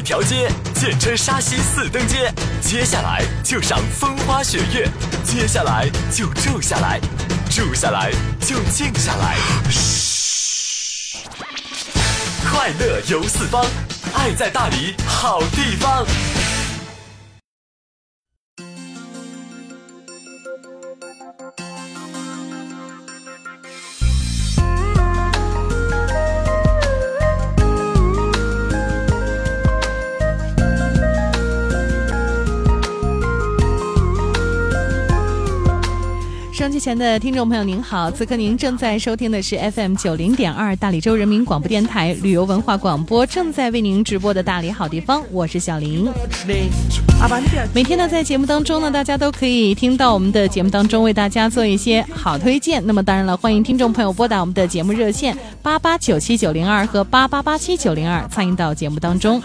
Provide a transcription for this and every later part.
一条街，简称沙溪四灯街。接下来就赏风花雪月，接下来就住下来，住下来就静下来。快乐游四方，爱在大理好地方。前的听众朋友，您好！此刻您正在收听的是 FM 九零点二大理州人民广播电台旅游文化广播，正在为您直播的大理好地方，我是小林。每天呢，在节目当中呢，大家都可以听到我们的节目当中为大家做一些好推荐。那么当然了，欢迎听众朋友拨打我们的节目热线八八九七九零二和八八八七九零二参与到节目当中。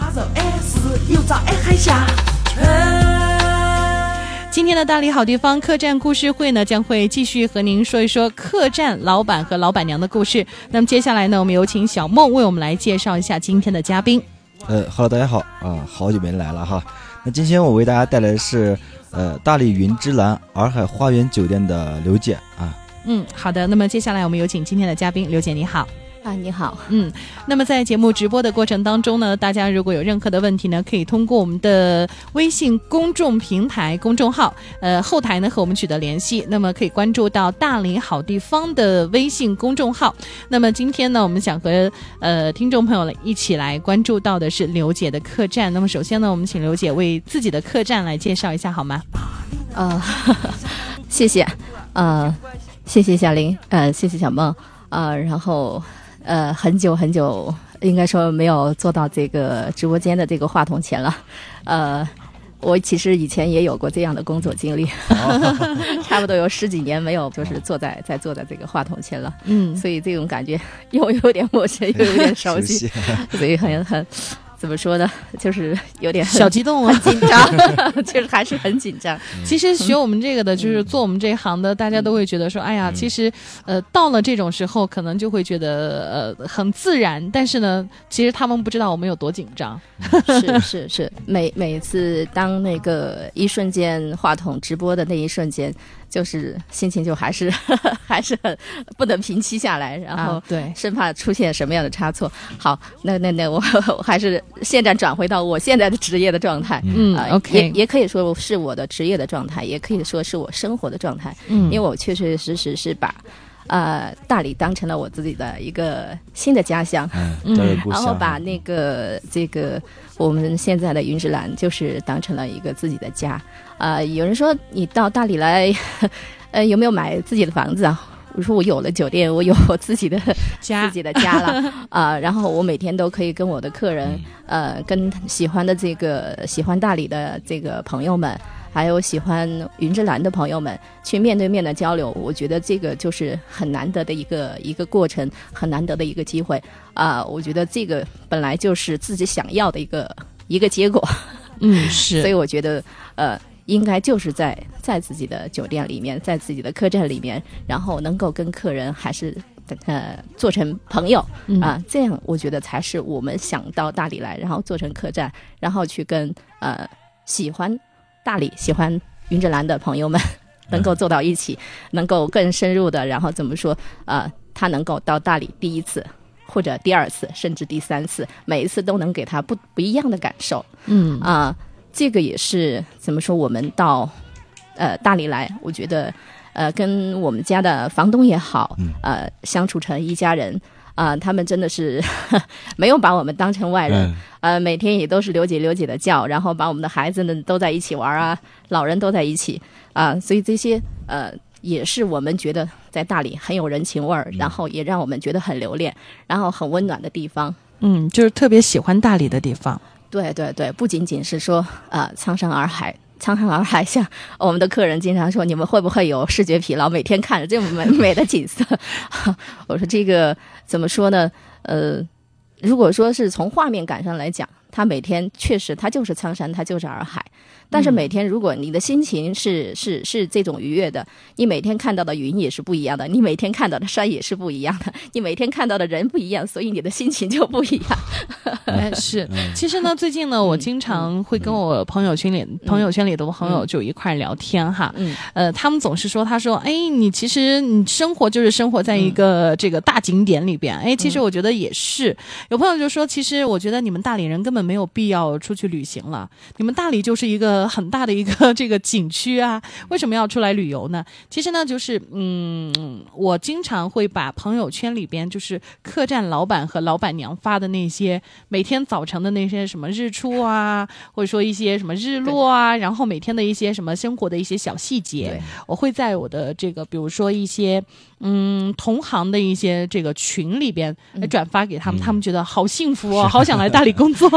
今天的大理好地方客栈故事会呢，将会继续和您说一说客栈老板和老板娘的故事。那么接下来呢，我们有请小梦为我们来介绍一下今天的嘉宾。呃，Hello，大家好啊，好久没来了哈。那今天我为大家带来的是呃大理云之蓝洱海花园酒店的刘姐啊。嗯，好的。那么接下来我们有请今天的嘉宾刘姐，你好。啊，你好，嗯，那么在节目直播的过程当中呢，大家如果有任何的问题呢，可以通过我们的微信公众平台公众号，呃，后台呢和我们取得联系。那么可以关注到大理好地方的微信公众号。那么今天呢，我们想和呃听众朋友一起来关注到的是刘姐的客栈。那么首先呢，我们请刘姐为自己的客栈来介绍一下好吗？呃，谢谢，呃，谢谢小林，呃，谢谢小梦，呃，然后。呃，很久很久，应该说没有坐到这个直播间的这个话筒前了。呃，我其实以前也有过这样的工作经历，差不多有十几年没有就是坐在在坐在这个话筒前了。嗯，所以这种感觉又有点陌生，又有点熟悉，所以很很。怎么说呢？就是有点小激动啊，紧张，其 实还是很紧张。其实学我们这个的，就是做我们这一行的，大家都会觉得说，哎呀，其实，呃，到了这种时候，可能就会觉得呃很自然。但是呢，其实他们不知道我们有多紧张。是是是，每每次当那个一瞬间话筒直播的那一瞬间。就是心情就还是 还是很不能平息下来，然后对，生怕出现什么样的差错。好，那那那我 我还是现在转回到我现在的职业的状态。嗯，OK，也也可以说是我的职业的状态，也可以说是我生活的状态。嗯，因为我确确实实是把呃大理当成了我自己的一个新的家乡，嗯，然后把那个这个我们现在的云之蓝就是当成了一个自己的家。啊，有人说你到大理来，呃，有没有买自己的房子啊？我说我有了酒店，我有我自己的 家，自己的家了 啊。然后我每天都可以跟我的客人，呃，跟喜欢的这个喜欢大理的这个朋友们，还有喜欢云之蓝的朋友们，去面对面的交流。我觉得这个就是很难得的一个一个过程，很难得的一个机会啊。我觉得这个本来就是自己想要的一个一个结果。嗯，是。所以我觉得，呃。应该就是在在自己的酒店里面，在自己的客栈里面，然后能够跟客人还是呃做成朋友啊，这样我觉得才是我们想到大理来，然后做成客栈，然后去跟呃喜欢大理、喜欢云之蓝的朋友们 能够坐到一起，能够更深入的，然后怎么说啊？他能够到大理第一次或者第二次，甚至第三次，每一次都能给他不不一样的感受。嗯啊。这个也是怎么说？我们到，呃，大理来，我觉得，呃，跟我们家的房东也好，呃，相处成一家人啊。他们真的是 没有把我们当成外人，呃，每天也都是刘姐刘姐的叫，然后把我们的孩子们都在一起玩啊，老人都在一起啊。所以这些呃，也是我们觉得在大理很有人情味儿，然后也让我们觉得很留恋，然后很温暖的地方。嗯，就是特别喜欢大理的地方。对对对，不仅仅是说呃苍山洱海，苍山洱海，像我们的客人经常说，你们会不会有视觉疲劳？每天看着这么美美的景色，我说这个怎么说呢？呃，如果说是从画面感上来讲。它每天确实它就是苍山，它就是洱海。但是每天如果你的心情是是是这种愉悦的，你每天看到的云也是不一样的，你每天看到的山也是不一样的，你每天看到的人不一样，所以你的心情就不一样。哎，是，其实呢，最近呢，我经常会跟我朋友圈里、朋友圈里的朋友就一块聊天哈。嗯，呃，他们总是说，他说，哎，你其实你生活就是生活在一个这个大景点里边。哎，其实我觉得也是。有朋友就说，其实我觉得你们大理人根本没有必要出去旅行了，你们大理就是一个 很大的一个 这个景区啊，为什么要出来旅游呢？其实呢，就是嗯，我经常会把朋友圈里边就是客栈老板和老板娘发的那些每天早晨的那些什么日出啊，或者说一些什么日落啊，然后每天的一些什么生活的一些小细节，我会在我的这个比如说一些嗯同行的一些这个群里边来转发给他们，他们觉得好幸福哦，好想来大理工作。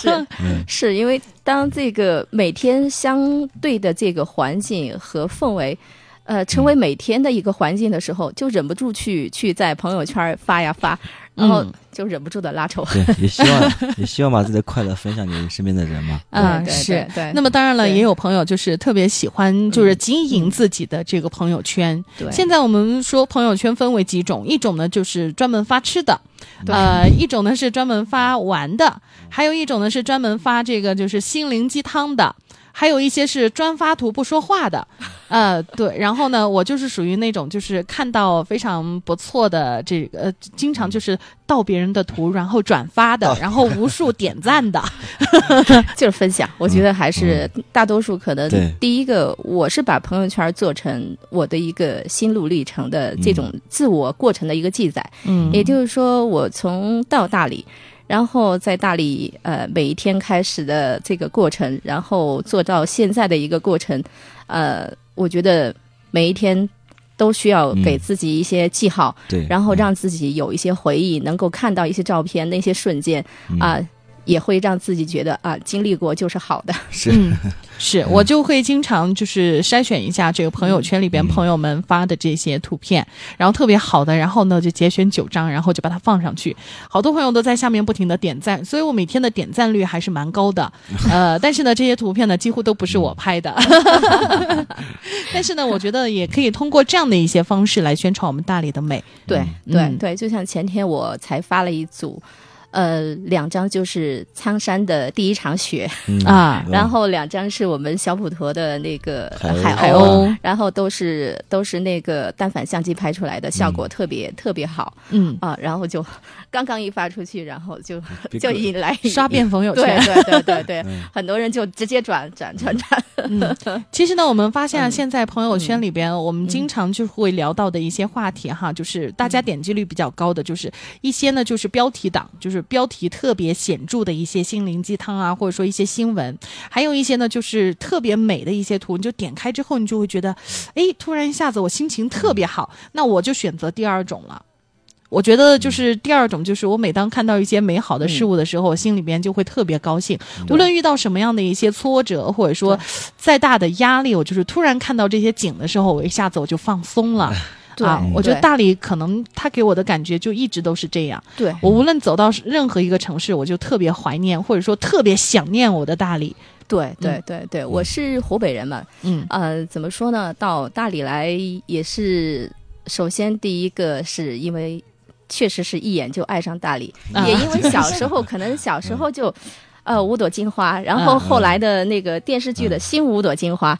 是。是因为当这个每天相对的这个环境和氛围。呃，成为每天的一个环境的时候，就忍不住去去在朋友圈发呀发，然后嗯就忍不住的拉仇。对，也希望 也希望把自己的快乐分享给身边的人嘛。嗯，对是对对那么当然了，也有朋友就是特别喜欢，就是经营自己的这个朋友圈。对现在我们说朋友圈分为几种，一种呢就是专门发吃的，呃，一种呢是专门发玩的，还有一种呢是专门发这个就是心灵鸡汤的。还有一些是专发图不说话的，呃，对，然后呢，我就是属于那种就是看到非常不错的这个，呃，经常就是盗别人的图，然后转发的，然后无数点赞的，就是分享，我觉得还是大多数可能第一个，我是把朋友圈做成我的一个心路历程的这种自我过程的一个记载。嗯。也就是说，我从到大理，然后在大理呃每一天开始的这个过程，然后做到现在的一个过程，呃，我觉得每一天都需要给自己一些记号，对，然后让自己有一些回忆，能够看到一些照片，那些瞬间啊、也会让自己觉得啊，经历过就是好的。是嗯，是我就会经常就是筛选一下这个朋友圈里边朋友们发的这些图片，然后特别好的，然后呢就节选九张，然后就把它放上去。好多朋友都在下面不停的点赞，所以我每天的点赞率还是蛮高的。呃，但是呢，这些图片呢几乎都不是我拍的。但是呢，我觉得也可以通过这样的一些方式来宣传我们大理的美。对嗯对对，就像前天我才发了一组，呃，两张就是苍山的第一场雪，嗯啊。嗯。然后两张是我们小普陀的那个海鸥。海海鸥。然后都是都是那个单反相机拍出来的，效果特别、特别好。嗯，啊。然后就刚刚一发出去，然后就 就引来刷遍朋友圈。对对对对，嗯。很多人就直接转转转转。嗯，其实呢，我们发现啊嗯。现在朋友圈里边，我们经常就会聊到的一些话题哈，就是大家点击率比较高的，就是一些呢就是标题党，就是标题特别显著的一些心灵鸡汤啊，或者说一些新闻，还有一些呢就是特别美的一些图，你就点开之后，你就会觉得，哎，突然一下子我心情特别好，那我就选择第二种了。我觉得就是第二种，就是我每当看到一些美好的事物的时候，我心里边就会特别高兴。无论遇到什么样的一些挫折，或者说再大的压力，我就是突然看到这些景的时候，我一下子我就放松了。对啊，我觉得大理可能他给我的感觉就一直都是这样。对我无论走到任何一个城市，我就特别怀念，或者说特别想念我的大理。对对对对，我是湖北人嘛，嗯呃，怎么说呢？到大理来也是，首先第一个是因为确实是一眼就爱上大理，啊也因为小时候可能小时候就。呃，五朵金花，然后嗯后来的那个电视剧的新五朵金花，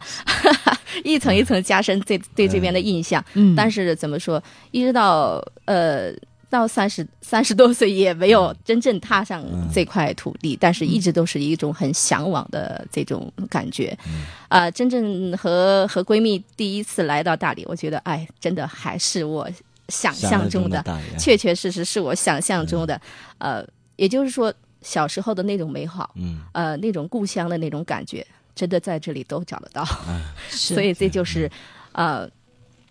一层一层加深对对这边的印象。嗯，但是怎么说，一直到呃到三十三十多岁也没有真正踏上这块土地，但是一直都是一种很向往的这种感觉。啊、真正和和闺蜜第一次来到大理，我觉得哎，真的还是我想象中的，确确实实是我想象中的。呃，也就是说，小时候的那种美好，嗯，呃，那种故乡的那种感觉，真的在这里都找得到。是所以这就是，呃，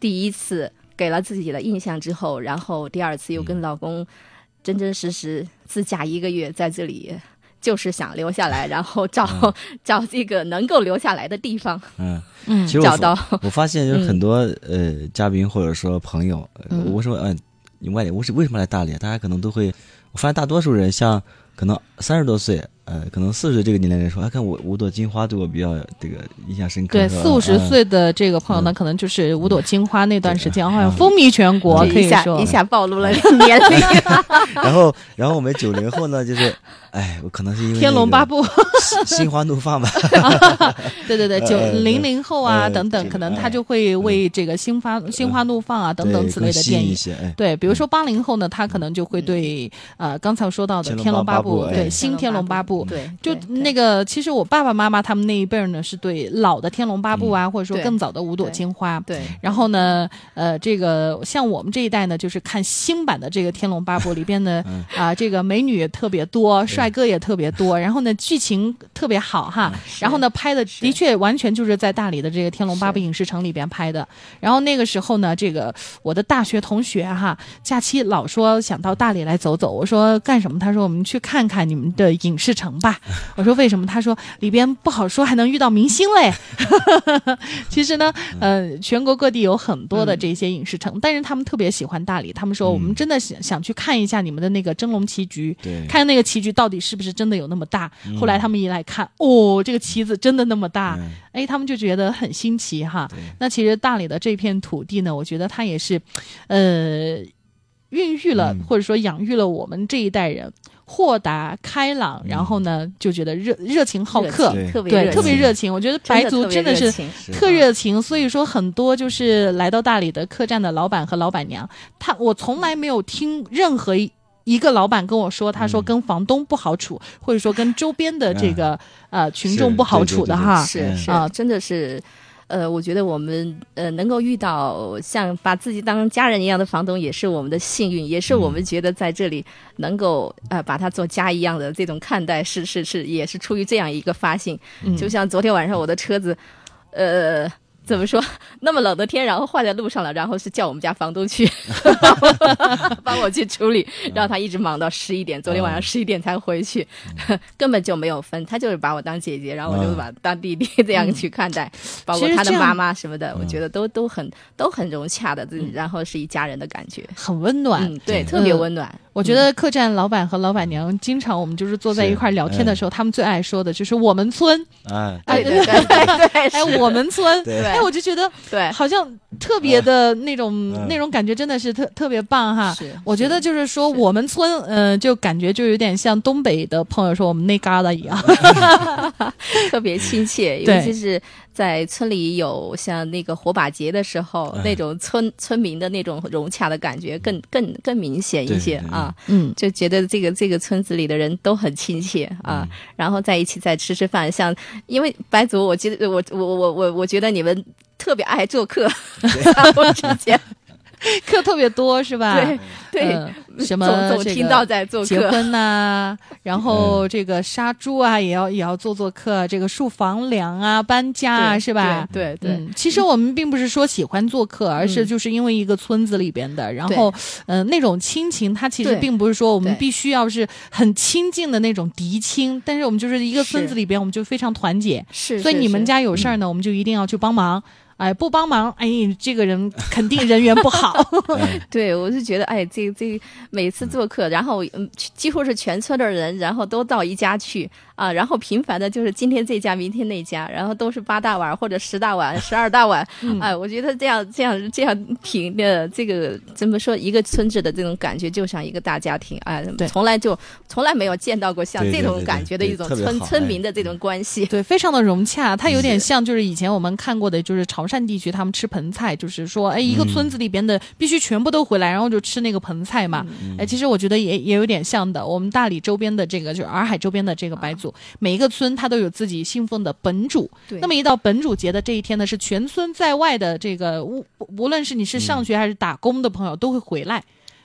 第一次给了自己的印象之后，然后第二次又跟老公真真实实自驾一个月在这里。就是想留下来，然后找、找这个能够留下来的地方，嗯，嗯其实找到。我发现有很多呃嘉宾或者说朋友，我说嗯，你外地，我是为什么来大理？大家可能都会，我发现大多数人像可能三十多岁呃，可能四十岁这个年龄人说，哎，看五五朵金花对我比较这个印象深刻。对，四五十嗯。岁的这个朋友呢，嗯可能就是五朵金花那段时间，对好像风靡全国，可以说。一下暴露了年龄。然后，然后我们九零后呢，就是，哎，我可能是因为《天龙八部》心心花怒放吧，对 对对，九零零后啊呃等等，可能他哎就会为这个心花心花怒放啊等等对此类的更吸电影。引一些，哎，对，比如说八零后呢，他可能就会对呃刚才说到的《天龙八部》八部哎。对新《天龙八部》对，就那个，其实我爸爸妈妈他们那一辈儿呢，是对老的《天龙八部》啊，或者说更早的《五朵金花》。对，然后呢，呃，这个像我们这一代呢，就是看新版的这个《天龙八部》里边呢，嗯啊、这个美女也特别多，帅哥也特别多，然后呢，剧情特别好哈，然后呢，拍的的确完全就是在大理的这个《天龙八部》影视城里边拍的。然后那个时候呢，这个我的大学同学哈，假期老说想到大理来走走，我说干什么？他说我们去看看你们的影视城吧。我说为什么？他说里边不好说，还能遇到明星嘞。其实呢，呃，全国各地有很多的这些影视城，但是他们特别喜欢大理。他们说，我们真的想想去看一下你们的那个蒸笼棋局，对，看那个棋局到底是不是真的有那么大。后来他们一来看，哦，这个棋子真的那么大，嗯哎，他们就觉得很新奇哈。那其实大理的这片土地呢，我觉得它也是，呃，孕育了、嗯或者说养育了我们这一代人豁达开朗，然后呢就觉得热热情好客，对对，特别热特别情热情。我觉得白族真的是特热情是特热情，所以说很多就是来到大理的客栈的老板和老板娘，他我从来没有听任何一。一个老板跟我说，他说嗯跟房东不好处，或者说跟周边的这个、呃群众不好处的哈。嗯是是啊真的是。呃，我觉得我们呃能够遇到像把自己当家人一样的房东，也是我们的幸运，也是我们觉得在这里能够呃把它做家一样的这种看待，是是是，也是出于这样一个发心。嗯就像昨天晚上我的车子，呃。怎么说？那么冷的天，然后坏在路上了，然后是叫我们家房东去 帮我去处理，然后他一直忙到十一点，昨天晚上十一点才回去，根本就没有分，他就是把我当姐姐，然后我就嗯。把当弟弟这样去看待，包括他的妈妈什么的，我觉得都都很都很融洽的，然后是一家人的感觉，很温暖。对特别温暖。我觉得客栈老板和老板娘经常我们就是坐在一块儿聊天的时候，他们最爱说的就是我们村，哎，对对对对对，哎，我们村，哎，我就觉得对。好像特别的那种、嗯。那种感觉，真的是特特别棒哈。是我觉得就是说，我们村，嗯，就感觉就有点像东北的朋友说我们那旮旯一样。特别亲切，尤其是在村里有像那个火把节的时候，哎。那种村村民的那种融洽的感觉更更更明显一些啊。嗯，就觉得这个这个村子里的人都很亲切啊，嗯。然后在一起再吃吃饭，像因为白族，我记得我我我我我觉得你们特别爱做客，相互 之间 课特别多是吧？对对，嗯什么总总听到在做客，结婚呐、然后这个杀猪啊，也要也要做做客，这个树房梁啊，搬家啊，是吧？对对对。嗯，其实我们并不是说喜欢做客，而是嗯。就是因为一个村子里边的，然后，呃，那种亲情，它其实并不是说我们必须要是很亲近的那种嫡亲，但是我们就是一个村子里边，我们就非常团结，是，所以你们家有事儿呢，我们就一定要去帮忙。哎，不帮忙，哎，这个人肯定人缘不好。哎 对，我是觉得，哎，这这每次做客，然后嗯，几乎是全村的人，然后都到一家去啊，然后频繁的就是今天这家，明天那家，然后都是八大碗或者十大碗、十二大碗，嗯哎，我觉得这样这样这样挺的，这个怎么说，一个村子的这种感觉就像一个大家庭，哎对，从来就从来没有见到过像这种感觉的一种村村民的这种关系。对，非常的融洽，它有点像就是以前我们看过的，就是潮汕地区他们吃盆菜，就是说，哎，一个嗯村子里边的必须全部都回来，然后就吃那个盆菜嘛。嗯哎，其实我觉得也也有点像的。我们大理周边的这个，就是洱海周边的这个白族，每一个村它都有自己信奉的本主。对那么一到本主节的这一天呢，是全村在外的这个无无论是你是上学还是打工的朋友都会回来。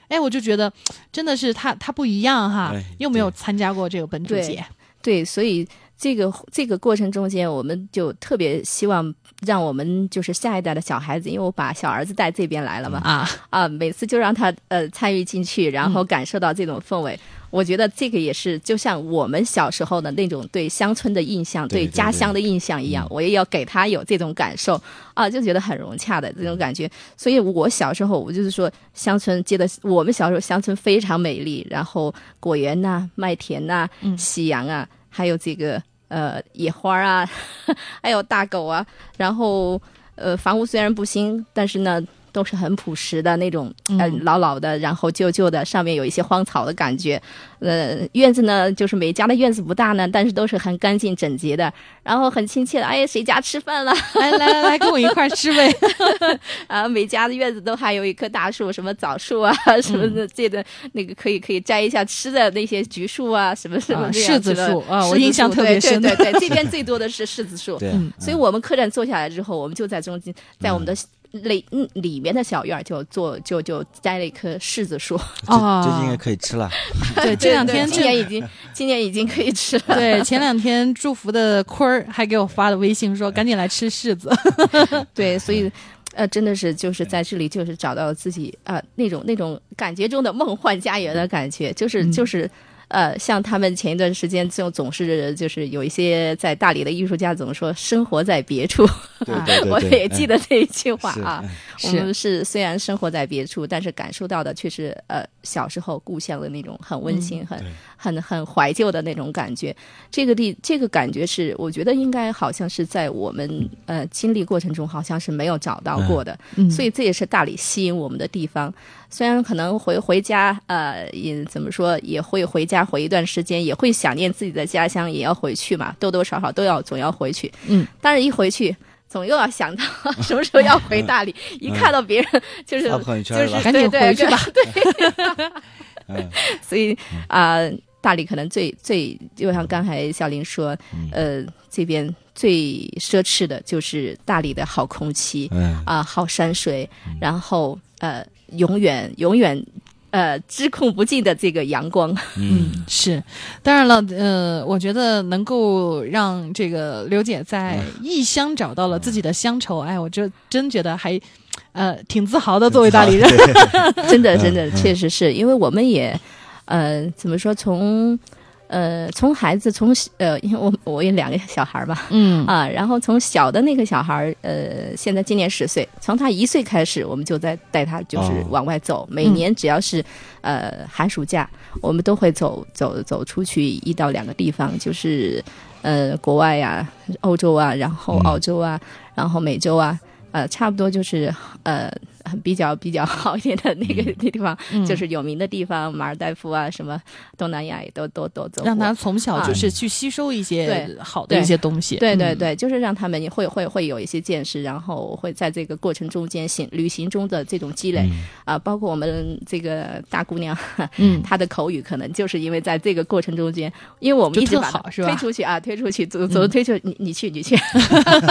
哎，我就觉得真的是他他不一样哈哎。又没有参加过这个本主节，对，所以这个这个过程中间，我们就特别希望让我们就是下一代的小孩子，因为我把小儿子带这边来了嘛，啊，啊，每次就让他呃参与进去，然后嗯感受到这种氛围。我觉得这个也是，就像我们小时候的那种对乡村的印象、对对家乡的印象一样，嗯我也要给他有这种感受啊，就觉得很融洽的这种感觉。所以我小时候，我就是说，乡村记得我们小时候乡村非常美丽，然后果园呐、麦田呐、嗯夕阳啊。还有这个呃野花啊，还有大狗啊，然后呃房屋虽然不新，但是呢。都是很朴实的那种，呃，老老的，然后旧旧的，上面有一些荒草的感觉。呃，院子呢，就是每家的院子不大呢，但是都是很干净整洁的，然后很亲切的。哎，谁家吃饭了？来来来来，跟我一块吃呗。啊，每家的院子都还有一棵大树，什么枣树啊，什么的，这个那个可以可以摘一下吃的那些橘树啊，什么什么柿子树啊，我印象特别深。对对对，这边最多的是柿子树。对，所以我们客栈坐下来之后，我们就在中间，在我们的。里嗯里面的小院就做就就栽了一棵柿子树 哦，最近应该可以吃了。对，这两天今年已经今年已经可以吃了。对，前两天祝福的坤儿还给我发了微信说赶紧来吃柿子。对，所以呃真的是就是在这里就是找到自己啊那种那种感觉中的梦幻家园的感觉，就是就是。呃，像他们前一段时间就总是就是有一些在大理的艺术家怎么说生活在别处，我也记得这一句话啊。我们是虽然生活在别处，但是感受到的却是呃小时候故乡的那种很温馨、很很很怀旧的那种感觉。这个地这个感觉是我觉得应该好像是在我们呃经历过程中好像是没有找到过的，嗯所以这也是大理吸引我们的地方。虽然可能回回家，呃，也怎么说也会回家回一段时间，也会想念自己的家乡，也要回去嘛，多多少少都要总要回去。嗯，但是一回去，总又要想到 什么时候要回大理。一看到别人就是就是赶紧回去吧。对，所以啊，大理可能最最就像刚才小林说，呃，这边最奢侈的就是大理的好空气，啊，好山水，然后呃。永远永远，呃，知控不尽的这个阳光。嗯，是，当然了，呃，我觉得能够让这个刘姐在异乡找到了自己的乡愁，哎，我就真觉得还，呃，挺自豪的。作为大理人，真的真的确实是因为我们也，呃，怎么说从。呃，从孩子从呃，因为我我有两个小孩嘛，嗯啊，然后从小的那个小孩呃，现在今年十岁，从他一岁开始，我们就在带他就是往外走，每年只要是呃寒暑假，我们都会走走走出去一到两个地方，就是呃国外呀，欧洲啊，然后澳洲啊，然后美洲啊，呃，差不多就是呃。比较比较好一点的那个那地方，就是有名的地方，马尔代夫啊，什么东南亚也都都都走。让他从小就是去吸收一些好的一些东西。对对对，就是让他们会会会有一些见识，然后会在这个过程中间行旅行中的这种积累啊，包括我们这个大姑娘，嗯，她的口语可能就是因为在这个过程中间，因为我们一直把推出去啊，推出去，走走推出你你去你去，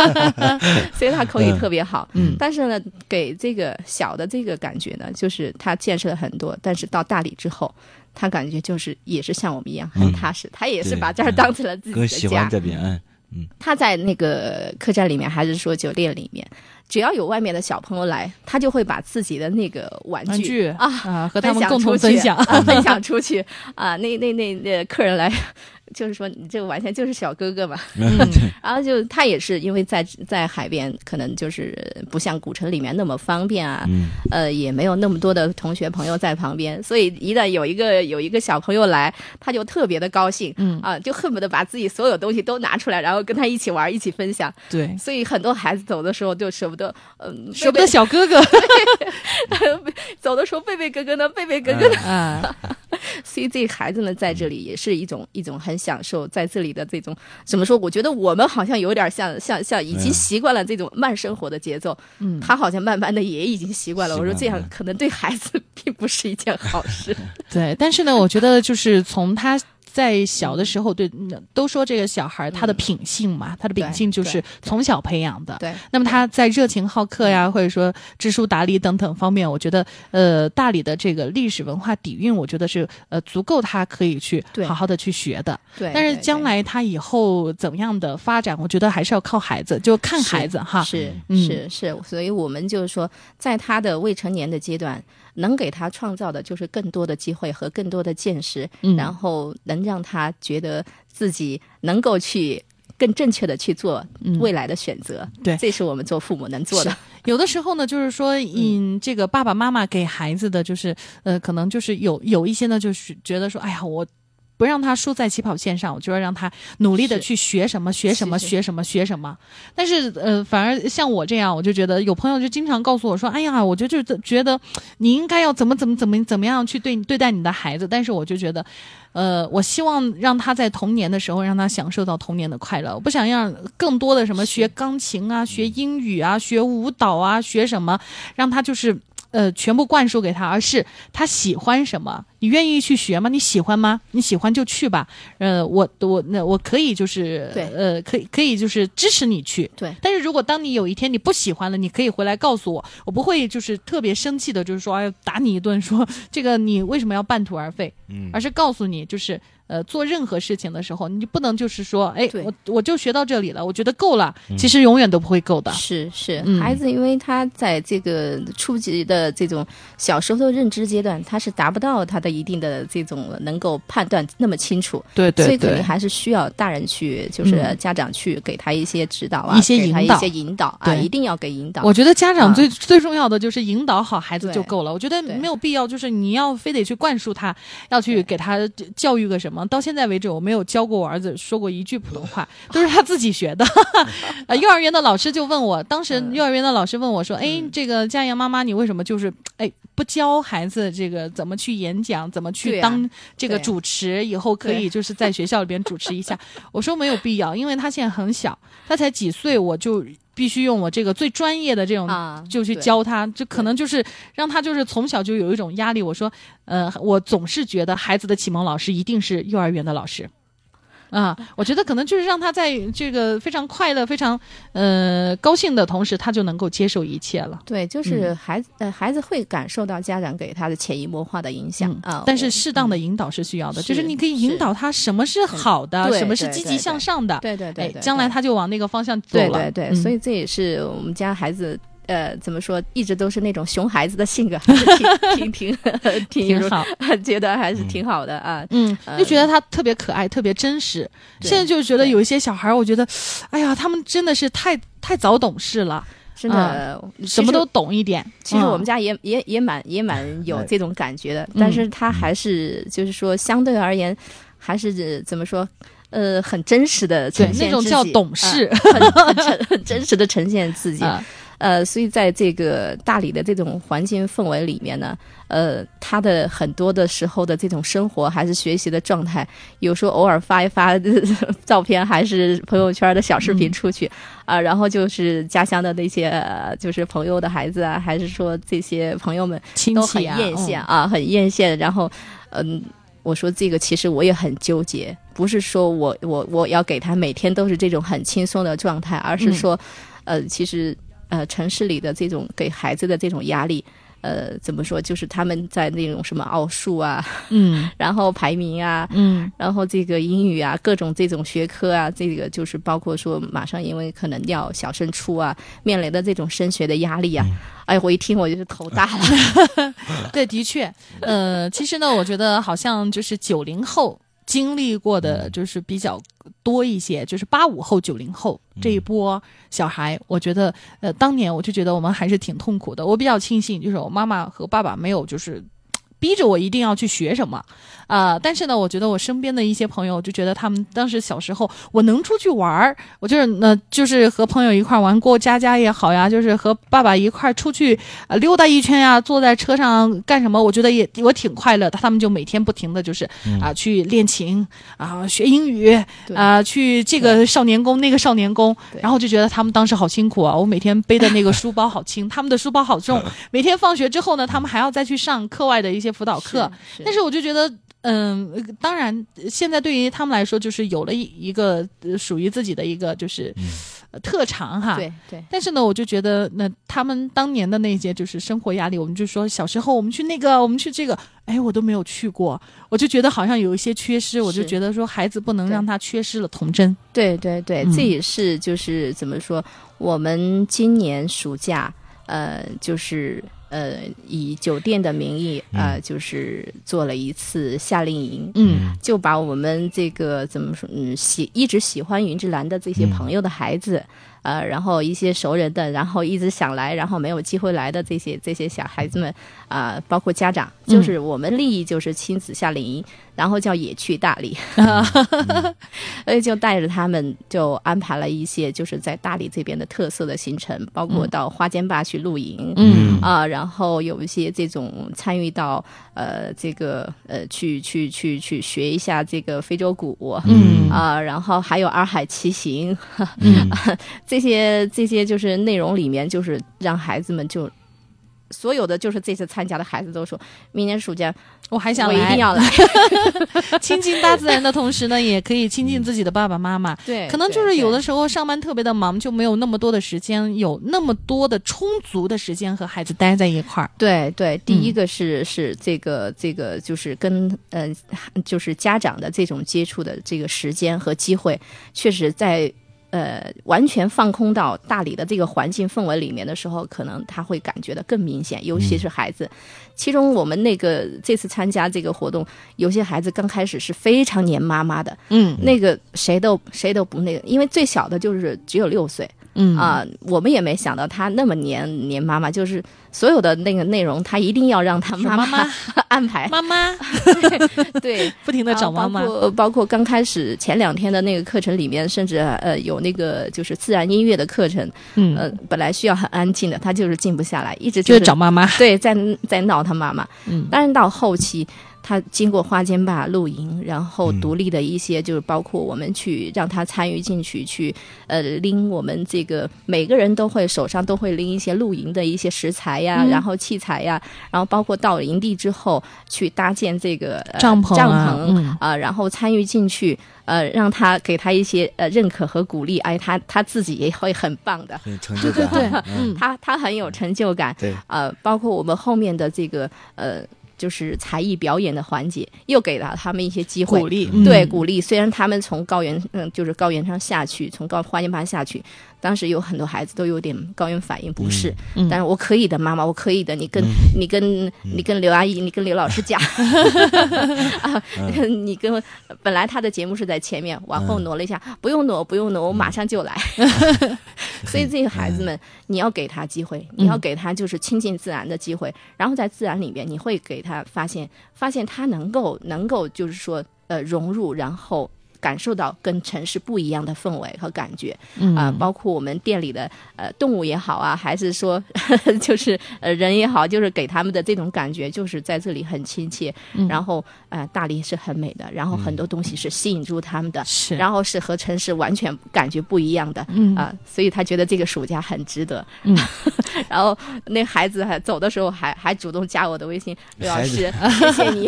所以她口语特别好。嗯，但是呢，给这个。小的这个感觉呢，就是他见识了很多，但是到大理之后，他感觉就是也是像我们一样很踏实，他也是把这儿当成了自己的家。这边，嗯，他在那个客栈里面，还是说酒店里面，只要有外面的小朋友来，他就会把自己的那个玩具啊和他们共同分享，分享出去啊，那那那那客人来。就是说，你这个完全就是小哥哥嘛。嗯，然后就他也是因为在在海边，可能就是不像古城里面那么方便啊。嗯。呃，也没有那么多的同学朋友在旁边，所以一旦有一个有一个小朋友来，他就特别的高兴。嗯。啊，就恨不得把自己所有东西都拿出来，然后跟他一起玩，一起分享。对。所以很多孩子走的时候就舍不得，嗯，舍不得小哥哥。走的时候，贝贝哥哥呢？贝贝哥哥呢？啊。所以这孩子呢，在这里也是一种一种很享受在这里的这种怎么说？我觉得我们好像有点像像像已经习惯了这种慢生活的节奏，嗯，他好像慢慢的也已经习惯了。我说这样可能对孩子并不是一件好事。对，但是呢，我觉得就是从他。在小的时候，对，都说这个小孩他的品性嘛，他的秉性就是从小培养的。对，那么他在热情好客呀，或者说知书达理等等方面，我觉得，呃，大理的这个历史文化底蕴，我觉得是呃足够他可以去好好的去学的。对，但是将来他以后怎么样的发展，我觉得还是要靠孩子，就看孩子哈。是是是，所以我们就是说，在他的未成年的阶段。能给他创造的就是更多的机会和更多的见识，然后能让他觉得自己能够去更正确的去做未来的选择。对，这是我们做父母能做的。有的时候呢，就是说，嗯，这个爸爸妈妈给孩子的就是，呃，可能就是有有一些呢，就是觉得说，哎呀，我。不让他输在起跑线上，我就要让他努力的去学什么学什么是是学什么学什么。但是呃，反而像我这样，我就觉得有朋友就经常告诉我说：“哎呀，我就就觉得你应该要怎么怎么怎么怎么样去对对待你的孩子。”但是我就觉得。呃，我希望让他在童年的时候让他享受到童年的快乐，我不想让更多的什么学钢琴啊、学英语啊、学舞蹈啊、学什么，让他就是呃全部灌输给他，而是他喜欢什么，你愿意去学吗？你喜欢吗？你喜欢就去吧。呃，我我那我可以就是对呃可以可以就是支持你去。对但是如果当你有一天你不喜欢了，你可以回来告诉我，我不会就是特别生气的，就是说哎打你一顿，说这个你为什么要半途而废？嗯而是告诉你，就是呃，做任何事情的时候，你不能就是说，哎，对我我就学到这里了，我觉得够了，其实永远都不会够的。是是嗯，孩子，因为他在这个初级的这种小时候的认知阶段，他是达不到他的一定的这种能够判断那么清楚，对对所以肯定还是需要大人去，就是嗯家长去给他一些指导啊，一些引导一些引导啊，一定要给引导。我觉得家长啊最、最重要的就是引导好孩子就够了。我觉得没有必要，就是你要非得去灌输他，要去给他教育个什么。到现在为止，我没有教过我儿子说过一句普通话，都是他自己学的。呃，幼儿园的老师就问我，当时嗯幼儿园的老师问我说：“哎，嗯这个佳阳妈妈，你为什么就是哎不教孩子这个怎么去演讲，怎么去当这个主持，以后可以就是在学校里边主持一下？”我说没有必要，因为他现在很小，他才几岁，我就必须用我这个最专业的这种啊，就去教他，就可能就是让他就是从小就有一种压力。我说，呃，我总是觉得孩子的启蒙老师一定是幼儿园的老师。啊，我觉得可能就是让他在这个非常快乐、非常呃高兴的同时，他就能够接受一切了。对，就是孩子、呃，孩子会感受到家长给他的潜移默化的影响、嗯啊。但是适当的引导是需要的，是就是你可以引导他什么是好的，什么是积极向上的。对对对对，，哎将来他就往那个方向走了。对对对，嗯所以这也是我们家孩子。呃，怎么说？一直都是那种熊孩子的性格，挺挺挺挺挺好。觉得还是挺好的啊。嗯，呃就觉得他特别可爱，特别真实。现在就觉得有一些小孩儿，我觉得，哎呀，他们真的是太太早懂事了，真的，什么都懂一点。其实我们嗯家也、也也蛮也蛮有哎这种感觉的，嗯但是他还是就是说相对而言，还是怎么说？呃，很真实的对呈现自己那种叫懂事很 很真实的呈现自己。啊呃，所以在这个大理的这种环境氛围里面呢，呃，他的很多的时候的这种生活还是学习的状态，有时候偶尔发一发照片，还是朋友圈的小视频嗯出去啊、然后就是家乡的那些、呃 就是朋友的孩子啊，还是说这些朋友们亲都很戚啊，艳羡嗯啊，很艳羡。然后，嗯，我说这个其实我也很纠结，不是说我我我要给他每天都是这种很轻松的状态，而是嗯说，呃，其实呃城市里的这种给孩子的这种压力。呃，怎么说？就是他们在那种什么奥数啊，嗯然后排名啊，嗯然后这个英语啊，各种这种学科啊，这个就是包括说马上因为可能要小升初啊，面临的这种升学的压力啊，哎，我一听我就是头大了。对，的确，呃，其实呢，我觉得好像就是九零后经历过的就是比较多一些，就是八五后、九零后这一波小孩，我觉得，呃，当年我就觉得我们还是挺痛苦的。我比较庆幸，就是我妈妈和爸爸没有就是。逼着我一定要去学什么，啊、但是呢，我觉得我身边的一些朋友就觉得他们当时小时候，我能出去玩儿，我就是呢，就是和朋友一块儿玩过家家也好呀，就是和爸爸一块儿出去呃溜达一圈呀，坐在车上干什么，我觉得也我挺快乐的。他们就每天不停的就是啊、去练琴啊、学英语对。啊、去这个少年宫那个少年宫，然后就觉得他们当时好辛苦啊，我每天背的那个书包好轻，他们的书包好重，每天放学之后呢，他们还要再去上课外的一些辅导课，是但是我就觉得。嗯，呃当然，现在对于他们来说，就是有了一一个呃属于自己的一个就是、呃特长哈。对对但是呢，我就觉得，那他们当年的那些就是生活压力，我们就说小时候我们去那个，我们去这个，哎，我都没有去过，我就觉得好像有一些缺失，我就觉得说孩子不能让他缺失了童真。对对对，嗯这也是就是怎么说，我们今年暑假呃，就是呃，以酒店的名义呃，就是做了一次夏令营。嗯。就把我们这个怎么说，嗯，喜一直喜欢云之蓝的这些朋友的孩子，呃，然后一些熟人的，然后一直想来，然后没有机会来的这些这些小孩子们啊、包括家长，就是我们利益就是亲子夏令营，然后叫野趣大理，所以就带着他们就安排了一些就是在大理这边的特色的行程，包括到花间坝去露营，嗯。啊，然后有一些这种参与到呃这个呃去去去去学一下这个非洲鼓，嗯。啊，然后还有洱海骑行，嗯 这些这些就是内容里面，就是让孩子们就所有的就是这次参加的孩子都说，明年暑假我还想来我一定要来，亲近大自然的同时呢，也可以亲近自己的爸爸妈妈。对，可能就是有的时候上班特别的忙，就没有那么多的时间，有那么多的充足的时间和孩子待在一块儿。对对，第一嗯个是、是这个这个就是跟呃就是家长的这种接触的这个时间和机会，确实在。呃，完全放空到大理的这个环境氛围里面的时候，可能他会感觉的更明显，尤其是孩子。其中我们那个这次参加这个活动，有些孩子刚开始是非常黏妈妈的，嗯那个谁都谁都不那个，因为最小的就是只有六岁，嗯啊、我们也没想到他那么黏黏妈妈，就是所有的那个内容，他一定要让他妈说妈妈 安排。妈妈 对，不停的找妈妈啊。包括包括刚开始前两天的那个课程里面，甚至呃有那个就是自然音乐的课程，嗯，呃本来需要很安静的，他就是静不下来，一直就是是找妈妈。对在在闹他妈妈。嗯但是到后期。他经过花间坝露营，然后嗯独立的一些，就是包括我们去让他参与进去，去呃拎我们这个每个人都会手上都会拎一些露营的一些食材呀，嗯。然后器材呀，然后包括到营地之后去搭建这个、呃、帐篷啊帐篷嗯。啊、然后参与进去，呃，让他给他一些呃认可和鼓励，哎，他他自己也会很棒的，很成就感。对，他他很有成就感，对，呃，包括我们后面的这个呃，就是才艺表演的环节，又给了他们一些机会鼓。励，对，嗯鼓励。虽然他们从高原，嗯，就是高原上下去，从高花间盘下去，当时有很多孩子都有点高原反应不适。嗯但是我可以的，妈妈，我可以的。你跟、你跟你跟刘阿姨，你跟刘老师讲 啊，你跟本来他的节目是在前面，往后挪了一下，不用挪，不用挪，我马上就来。所以这些孩子们，你要给他机会，你要给他就是亲近自然的机会，然后在自然里面，你会给他发现，发现他能够能够就是说呃融入，然后。感受到跟城市不一样的氛围和感觉。嗯。啊、包括我们店里的呃动物也好啊，还是说 就是呃人也好，就是给他们的这种感觉，就是在这里很亲切，嗯。然后呃大理是很美的，然后很多东西是吸引住他们的，是，然后是和城市完全感觉不一样的，嗯。啊、所以他觉得这个暑假很值得。嗯，然后那孩子还走的时候还还主动加我的微信，刘老师，谢谢你。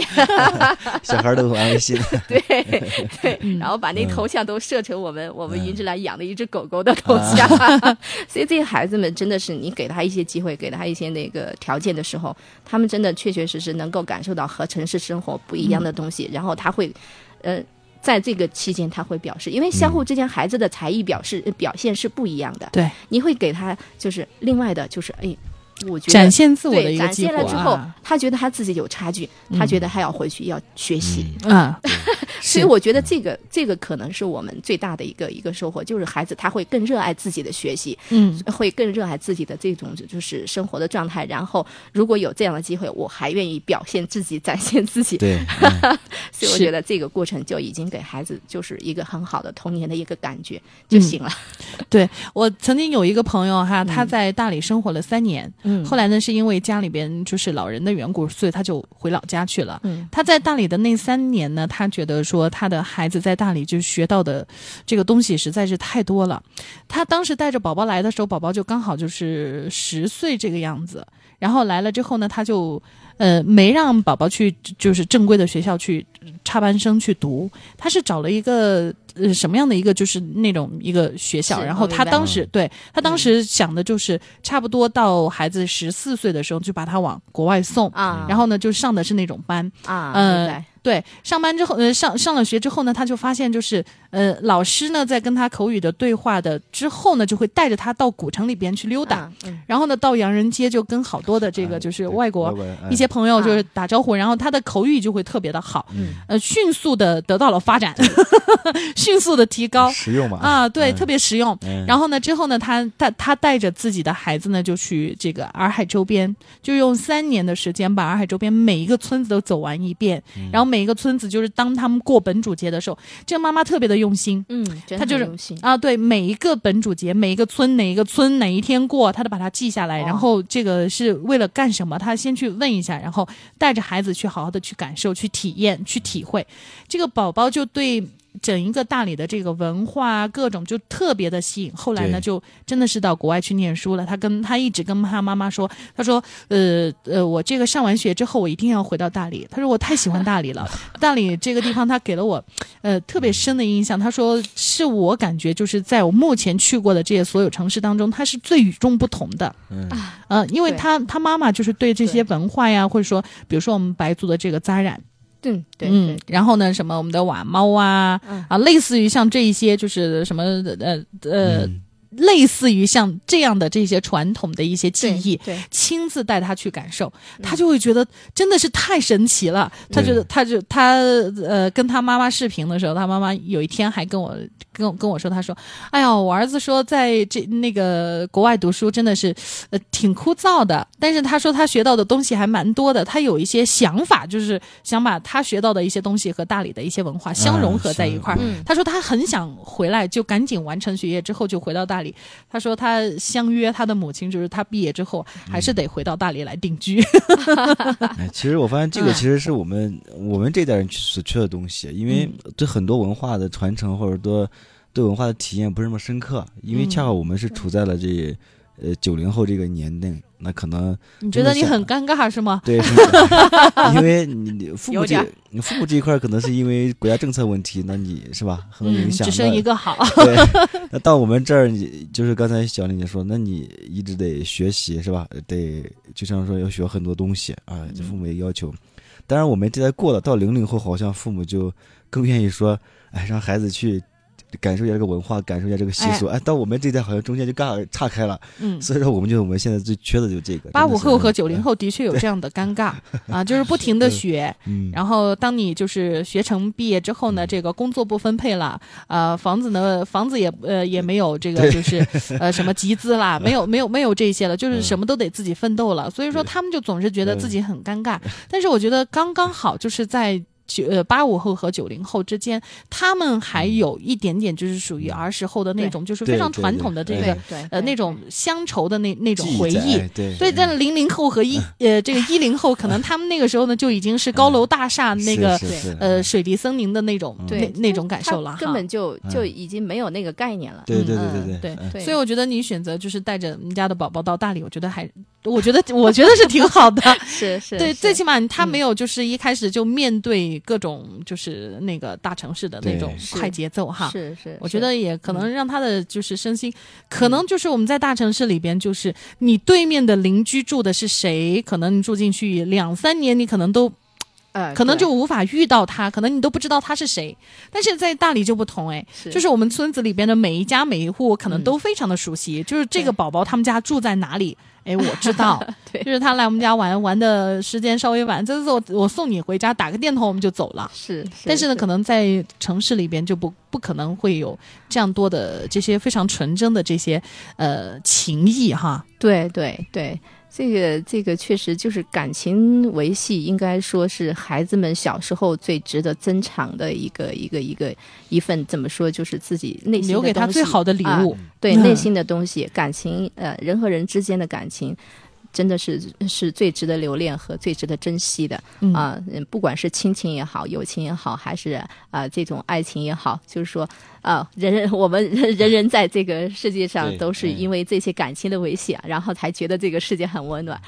小孩都玩微信。对对，嗯然后把那头像都设成我们我们云之蓝养的一只狗狗的头像，所以这些孩子们真的是你给他一些机会，给他一些那个条件的时候，他们真的确确实实能够感受到和城市生活不一样的东西，然后他会，呃。在这个期间，他会表示，因为相互之间孩子的才艺表示、呃表现是不一样的，对。你会给他就是另外的，就是哎，我觉得展现自我的一个机会现了之后啊，他觉得他自己有差距，他觉得他要回去要学习，啊，所以我觉得这个这个可能是我们最大的一个一个收获，就是孩子他会更热爱自己的学习，嗯。会更热爱自己的这种就是生活的状态。然后如果有这样的机会，我还愿意表现自己，展现自己。对，所以我觉得这个过程就已经给孩子就是一个很好的童年的一个感觉就行了。对我曾经有一个朋友哈，他在大理生活了三年，嗯后来呢是因为家里边就是老人的缘故，所以他就回老家去了。嗯他在大理的那三年呢，他觉得说他的孩子在大理就学到的这个东西实在是太多了。他当时带着宝宝来的时候，宝宝就刚好就是十岁这个样子。然后来了之后呢，他就呃没让宝宝去就是正规的学校去插班生去读，他是找了一个呃什么样的一个就是那种一个学校，然后他当时对他当时想的就是差不多到孩子十四岁的时候就把他往国外送，啊，然后呢就上的是那种班，啊，呃对，上班之后，呃，上上了学之后呢，他就发现就是，呃，老师呢在跟他口语的对话的之后呢，就会带着他到古城里边去溜达，啊嗯。然后呢到洋人街就跟好多的这个哎就是外国一些朋友就是打招呼，然后他的口语就会特别的好。嗯呃迅速的得到了发展，迅速的提高实用嘛啊，对，嗯特别实用。嗯然后呢，之后呢，他他他带着自己的孩子呢，就去这个洱海周边，就用三年的时间把洱海周边每一个村子都走完一遍。嗯然后每一个村子就是当他们过本主节的时候，这个妈妈特别的用心。嗯，她就是啊，对，每一个本主节，每一个村哪一个村哪一天过，她都把它记下来，哦然后这个是为了干什么？她先去问一下，然后带着孩子去好好的去感受、去体验、去体会。这个宝宝就对整一个大理的这个文化各种就特别的吸引。后来呢，就真的是到国外去念书了。他跟他一直跟他妈妈说，他说，呃呃，我这个上完学之后，我一定要回到大理。他说我太喜欢大理了，大理这个地方他给了我呃特别深的印象。他说是我感觉就是在我目前去过的这些所有城市当中，它是最与众不同的。嗯呃，因为他他妈妈就是对这些文化呀，或者说比如说我们白族的这个扎染。对对嗯对，，然后呢，什么我们的瓦猫啊，嗯。啊，类似于像这一些，就是什么呃呃，嗯类似于像这样的这些传统的一些记对忆，对亲自带他去感受，嗯他就会觉得真的是太神奇了。他觉得，他就他呃，跟他妈妈视频的时候，他妈妈有一天还跟我跟我跟我说，他说：“哎呀，我儿子说在这那个国外读书真的是呃挺枯燥的，但是他说他学到的东西还蛮多的，他有一些想法，就是想把他学到的一些东西和大理的一些文化相融合在一块儿。嗯他说他很想回来，就赶紧完成学业之后就回到大理。他说他相约他的母亲，就是他毕业之后还是得回到大理来定居。哎，其实我发现这个嗯。其实是我们、我们这代人所缺的东西，因为对很多文化的传承或者说对文化的体验不是那么深刻，因为嗯。恰好我们是处在了这呃九零后这个年龄，那可能你觉得你很尴尬是吗？对，是 因为你你父母这你父母这一块可能是因为国家政策问题，那你是吧很影响。只生一个好。对，那到我们这儿，你就是刚才小林姐说，那你一直得学习是吧？得就像说要学很多东西啊，这父母也要求。当然，我们这代过了，到零零后，好像父母就更愿意说，哎，让孩子去感受一下这个文化，感受一下这个习俗。哎，到我们这代好像中间就刚好岔开了，嗯，所以说我们就我们现在最缺的就是这个。八五后和九零，后的确有这样的尴尬。啊，就是不停的学，嗯，然后当你就是学成毕业之后呢，这个工作不分配了，呃，房子呢，房子也呃也没有这个就是 呃什么集资啦，没有没有没有这些了，就是什么都得自己奋斗了，所以说他们就总是觉得自己很尴尬，但是我觉得刚刚好就是在。九呃八五后和九零后之间，他们还有一点点就是属于儿时候的那种，就是非常传统的这个呃那种乡愁的那那种回忆，哎对对，但零零后和一呃这个一零后，可能他们那个时候呢就已经是高楼大厦那个呃水滴森林的那种那对那种感受了哈。根本就就嗯已经没有那个概念了。对对对嗯对对嗯对所以我觉得你选择就是带着你家的宝宝到大理，我觉得还，我觉得我觉得是挺好的。是是，对，最起码他没有就是一开始就面对各种就是那个大城市的那种快节奏哈。是是，我觉得也可能让他的就是身心，可能就是我们在大城市里边，就是你对面的邻居住的是谁，可能你住进去两三年，你可能都呃，可能就无法遇到他，可能你都不知道他是谁。但是在大理就不同哎，是就是我们村子里边的每一家每一户，可能嗯都非常的熟悉，就是这个宝宝他们家住在哪里。哎，我知道，对就是他来我们家玩，玩的时间稍微晚，这次我我送你回家，打个电筒我们就走了。是，但是呢，可能在城市里边就不不可能会有这样多的这些非常纯真的这些呃情谊哈。对对对，这个这个确实就是感情维系，应该说是孩子们小时候最值得珍藏的一个一个一个一份怎么说，就是自己内心留给他最好的礼啊物，对嗯。内心的东西，感情呃人和人之间的感情。真的是是最值得留恋和最值得珍惜的。嗯。啊、嗯不管是亲情也好，友情也好，还是啊、这种爱情也好，就是说啊、人人 我们人人人在这个世界上都是嗯因为这些感情的维系啊，然后才觉得这个世界很温暖。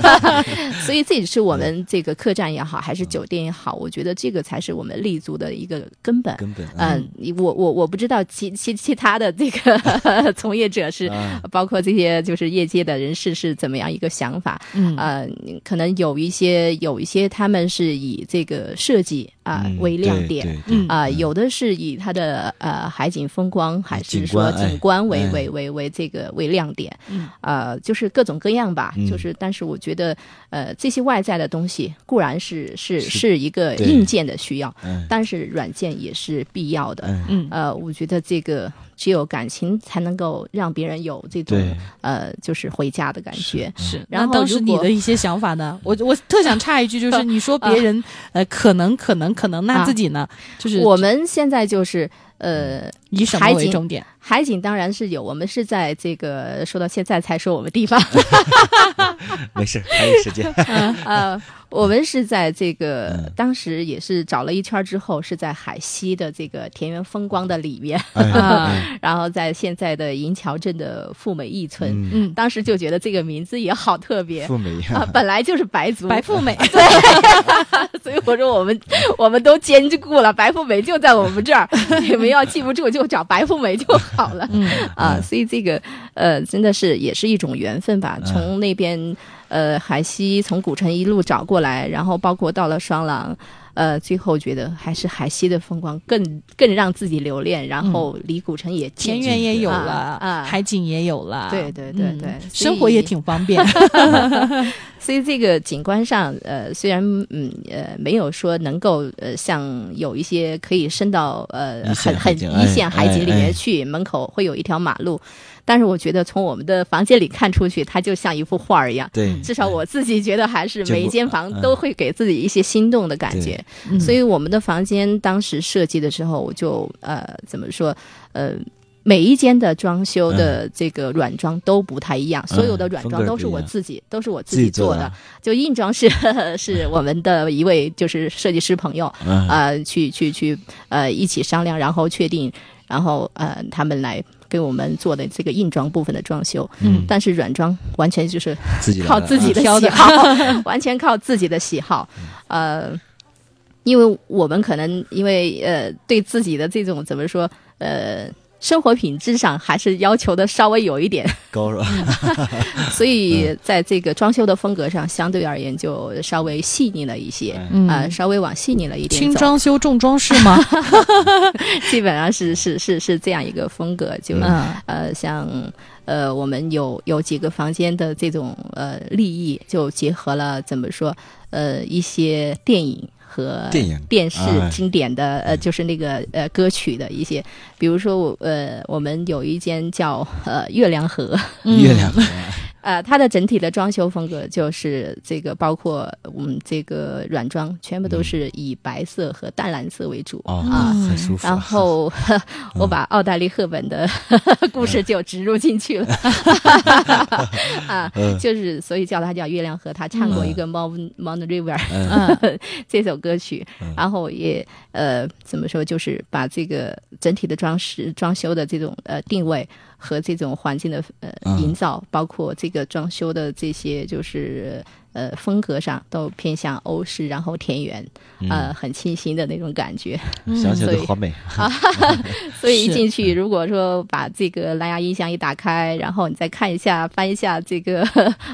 所以这也是我们这个客栈也好，还是酒店也好，我觉得这个才是我们立足的一个根本。根本嗯，你我我我不知道其其其他的这个 从业者是，啊包括这些就是业界的人士是怎么样一个想法？嗯呃，可能有一些有一些他们是以这个设计啊、嗯为亮点。啊、有的是以它的呃海景风光，还是景说景观为、哎。为为为这个为亮点，嗯。呃，就是各种各样吧，嗯就是但是我觉得呃这些外在的东西固然是是是是一个硬件的需要，嗯但是软件也是必要的。嗯嗯。呃，我觉得这个只有感情才能够让别人有这种呃就是回家的感觉。是，然后当时你的一些想法呢？我我特想插一句，就是你说 别人呃可能可能可能，那啊自己呢？就是我们现在就是呃以什么海景为重点？海景当然是有，我们是在这个说到现在才说我们地方，没事，还有时间。呃，我们是在这个、嗯当时也是找了一圈之后，是在海西的这个田园风光的里面，然后在现在的银桥镇的富美一村，嗯，嗯，当时就觉得这个名字也好特别。富美啊，本来就是白族，白富美，所以我说我们我们都兼顾了，白富美就在我们这儿，你们要记不住就找白富美就好了。嗯 啊，所以这个呃，真的是也是一种缘分吧。嗯从那边呃海西从古城一路找过来，然后包括到了双廊。呃，最后觉得还是海西的风光更更让自己留恋，然后离古城也近田园也有啊了，啊海景也有了，对对对嗯对生活也挺方便。所以这个景观上，呃，虽然嗯呃没有说能够呃像有一些可以伸到呃很很一线海景里面去，门口会有一条马路，但是我觉得从我们的房间里看出去，它就像一幅画儿一样。对，至少我自己觉得还是每一间房嗯。都会给自己一些心动的感觉，嗯所以我们的房间当时设计的时候，我就呃怎么说呃。每一间的装修的这个软装都不太一样，所有的软装都是我自己，都是我自自己己做的。做的。就硬装是是我们的一位就是设计师朋友，嗯。呃，去去去呃一起商量，然后确定，然后呃他们来给我们做的这个硬装部分的装修。嗯但是软装完全就是自己靠自己的喜好，完全靠自己的喜好，呃。因为我们可能因为呃对自己的这种怎么说呃生活品质上还是要求的稍微有一点，高是吧？所以在这个装修的风格上相对而言就稍微细腻了一些，嗯啊、稍微往细腻了一点。轻装修重装饰吗？基本上是是是是这样一个风格，就、嗯呃像呃我们有有几个房间的这种呃利益，就结合了怎么说呃一些电影。和电影电视哎经典的、呃，就是那个呃歌曲的一些，比如说我呃，我们有一间叫呃月亮河，嗯月亮河 呃，它的整体的装修风格就是这个，包括我们这个软装，全部都是以白色和淡蓝色为主、哦，啊。很舒服。然后 我把奥黛丽·赫本的 故事就植入进去了。啊，嗯。就是所以叫它叫月亮河。他唱过一个《Mount River》嗯。这首歌曲，然后也呃怎么说，就是把这个整体的装饰装修的这种呃定位和这种环境的呃嗯营造，包括这个装修的这些就是呃风格上都偏向欧式，然后田园，呃很清新的那种感觉。想起来所以都好美啊。所以一进去，如果说把这个蓝牙音箱一打开，然后你再看一下翻一下这个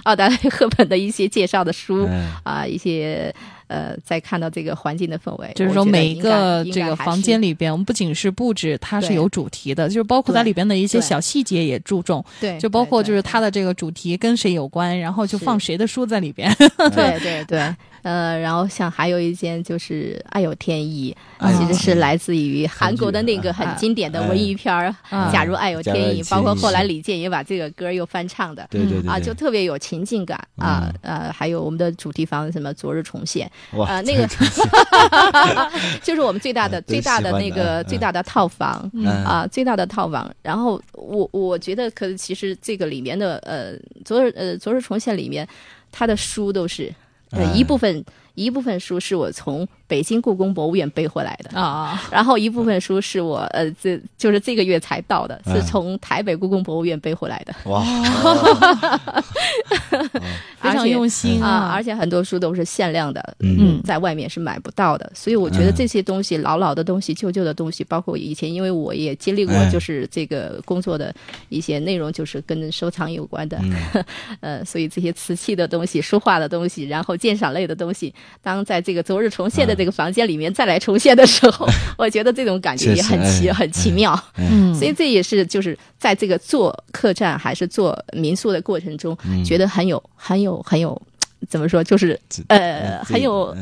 奥黛丽·赫本的一些介绍的书嗯啊、一些。呃，再看到这个环境的氛围，就是说每一个这个房间里边，我们不仅是布置，它是有主题的，就是包括它里边的一些小细节也注重，对，就包括就是它的这个主题跟谁有关，然后就放谁的书在里边。对。对对，呃，然后像还有一间就是《爱有天意》其实是来自于韩国的那个很啊经典的文艺片儿啊《假如爱有天意》，包括后来李健也把这个歌又翻唱的。对对对啊，就特别有情境感啊，呃，还有我们的主题房什么昨日重现，哇啊，那个 就是我们最大的都最大的那个嗯。最大的套房，嗯。啊，最大的套房。然后我我觉得，可其实这个里面的呃，昨日呃昨日重现里面，它的书都是一部分一部分书是我从北京故宫博物院背回来的。啊，然后一部分书是我呃，这就是这个月才到的，是哎从台北故宫博物院背回来的。哇，非常用心啊，而且很多书都是限量的，嗯。在外面是买不到的。所以我觉得嗯这些东西，老老的东西、旧旧的东西，包括以前，因为我也经历过哎，就是这个工作的一些内容，就是跟收藏有关的，嗯。呃，所以这些瓷器的东西、书画的东西，然后鉴赏类的东西，当在这个昨日重现的这个房间里面再来重现的时候，我觉得这种感觉也很奇哎很奇妙。嗯，所以这也是就是在这个做客栈还是做民宿的过程中，觉得很有很有很有。怎么说？就是呃，嗯很有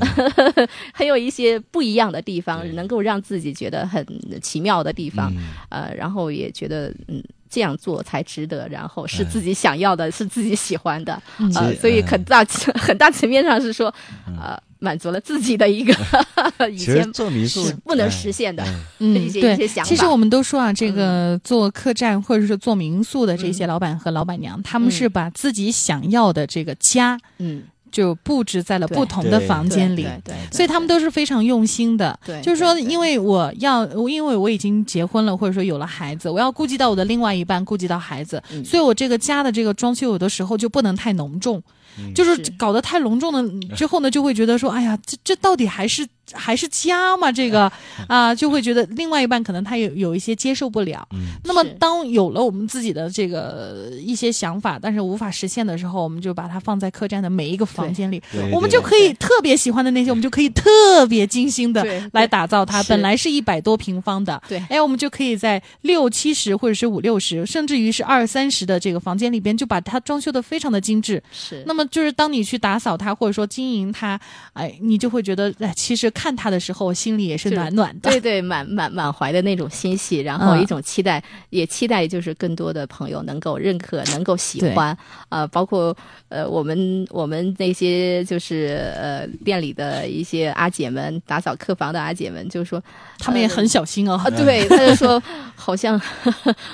这 很有一些不一样的地方，能够让自己觉得很奇妙的地方。嗯呃，然后也觉得嗯这样做才值得，然后是哎自己想要的，是自己喜欢的，嗯呃，所以哎很大 很大层面上是说，呃，满足了自己的一个 以前做民宿不能哎实现的哎 嗯，一些对一些想法。其实我们都说啊，这个做客栈或者是做民宿的这些老板和老板娘，他们是把自己想要的这个家嗯，就布置在了不同的房间里。所以他们都是非常用心的，对。就是说，因为我要，因为我已经结婚了，或者说有了孩子，我要顾及到我的另外一半，顾及到孩子，嗯。所以我这个家的这个装修有的时候就不能太浓重，嗯就是是。搞得太隆重了之后呢，就会觉得说，哎呀，这这到底还是还是家嘛？这个啊，就会觉得另外一半可能他有有一些接受不了。嗯那么当有了我们自己的这个一些想法，但是无法实现的时候，我们就把它放在客栈的每一个房间里，我们就可以特别喜欢的那些，我们就可以特别精心的来打造它。本来是一百多平方的，对哎，我们就可以在六七十或者是五六十，甚至于是二三十的这个房间里边，就把它装修的非常的精致。是那么就是当你去打扫它，或者说经营它，哎，你就会觉得，哎，其实看他的时候心里也是是暖暖的。对对，满满满怀的那种欣喜，然后嗯。一种期待，也期待就是更多的朋友能够认可，能够喜对。欢，呃，包括呃我们我们那些就是呃店里的一些阿姐们，打扫客房的阿姐们，就说他们也很小心哦。啊，对，他就说好像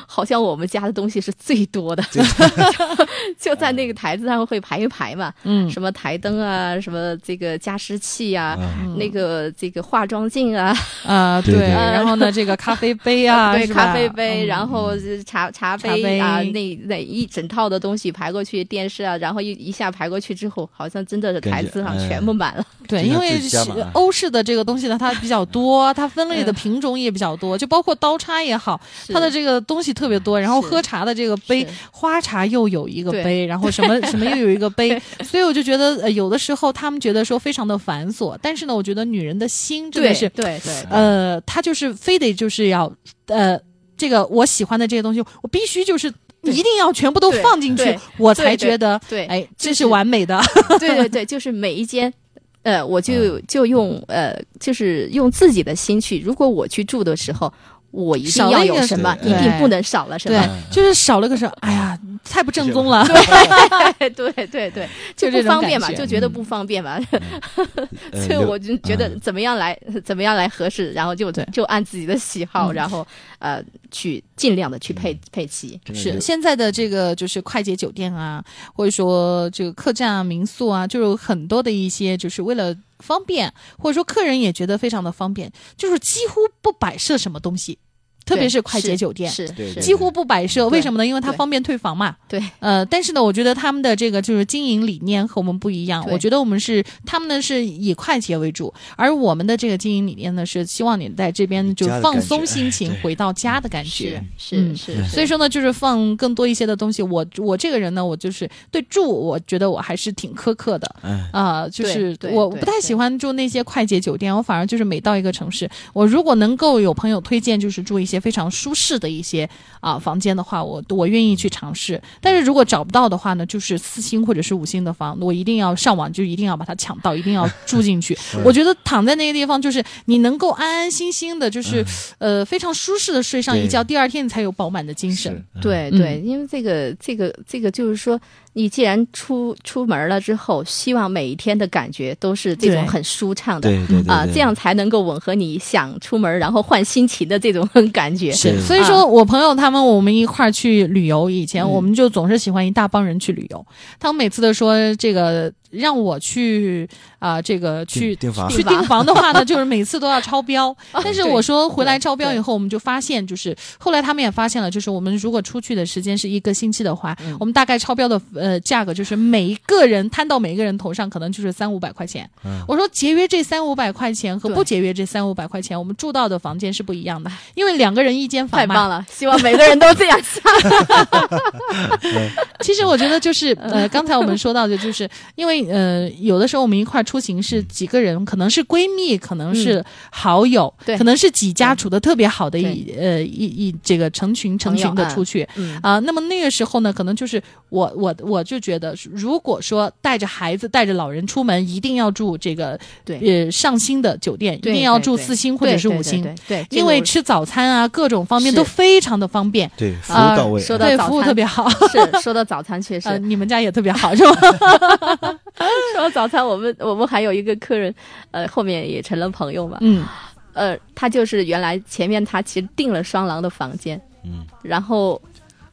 好像我们家的东西是最多的，就在那个台子上会排一排嘛，嗯。什么台灯啊，什么这个加湿器啊，嗯。那个这个化妆镜啊，啊，对对然后呢，这个咖啡杯啊，对，咖啡杯，嗯然后是茶茶茶杯。啊，那那一整套的东西排过去，电视啊，然后一一下排过去之后，好像真的是台子上哎。全部满了。对，因为欧式的这个东西呢，它比较多，它分类的品种也比较多，就包括刀叉也好，它的这个东西特别多。然后喝茶的这个杯，花茶又有一个杯，然后什么什么又有一个杯，所以我就觉得呃，有的时候他们觉得说非常的繁琐，但是呢，我觉得女人的心真的对是，对对，呃，她就是非得就是要呃，这个我喜欢的这些东西，我必须就是。一定要全部都放进去，我才觉得，对哎，这是完美的。对对对，就是每一间。呃，我嗯就就用呃，就是用自己的心去。如果我去住的时候，我一定要有什么，一定不能少了什么。，就是少了个什么，哎呀，太不正宗了。对对对对，就这不方便嘛，就觉得不方便嘛。呃所以我就觉得嗯。怎么样来怎么样来合适，然后就就按自己的喜好，嗯。然后呃去尽量的去配配齐。是现在的这个就是快捷酒店啊，或者说这个客栈啊、民宿啊，就有很多的一些就是为了方便，或者说客人也觉得非常的方便，就是几乎不摆设什么东西，特别是快捷酒店。是几乎不摆设，为什么呢？因为它方便退房嘛。对，呃，但是呢，我觉得他们的这个就是经营理念和我们不一样。我觉得我们是他们呢是以快捷为主，而我们的这个经营理念呢是希望你在这边就放松心情，回到家的感觉是。嗯是是，所以说呢，就是放更多一些的东西。我我这个人呢，我就是对住，我觉得我还是挺苛刻的哎啊、就是我不太喜欢住那些快捷酒店，我反而就是每到一个城市，我如果能够有朋友推荐，就是住一些非常舒适的一些啊、房间的话，我我愿意去尝试。但是如果找不到的话呢，就是四星或者是五星的房，我一定要上网，就一定要把它抢到，一定要住进去。我觉得躺在那个地方，就是你能够安安心心的，就是、呃非常舒适的睡上一觉，第二天你才有饱满的精神。对对，因为这个这个这个就是说，你既然出出门了之后，希望每一天的感觉都是这种很舒畅的。对对对啊，对这样才能够吻合你想出门然后换心情的这种 感觉。是，是所以说我朋友他们我们一块儿去旅游，以前嗯。我们就总是喜欢一大帮人去旅游，他们每次都说这个让我去啊、这个去订订房去订房的话呢，就是每次都要超标。但是我说回来对超标以后，我们就发现，就是后来他们也发现了，就是我们如果出去的时间是一个星期的话，嗯我们大概超标的呃价格就是每一个人摊到每一个人头上，可能就是三五百块钱。嗯我说节约这三五百块钱和不节约这三五百块钱，我们住到的房间是不一样的，因为两个人一间房嘛。太棒了，希望每个人都这样想。其实我觉得就是呃，刚才我们说到的，就是因为为呃，有的时候我们一块儿出行是几个人，可能是闺蜜，可能是好友，对。可能是几家处的特别好的一呃一一这个成群成群的出去。嗯。啊，那么那个时候呢，可能就是我我我就觉得，如果说带着孩子、带着老人出门，一定要住这个对。呃上星的酒店，一定要住四星或者是五星，对对对对，因为吃早餐啊各种方面都非常的方便，对，服啊务到位。对，服务特别好。是说到早餐，确实。呃，你们家也特别好是吧？说到早餐，我们我们还有一个客人，呃，后面也成了朋友嘛。嗯，呃，他就是原来前面他其实订了双廊的房间，嗯，然后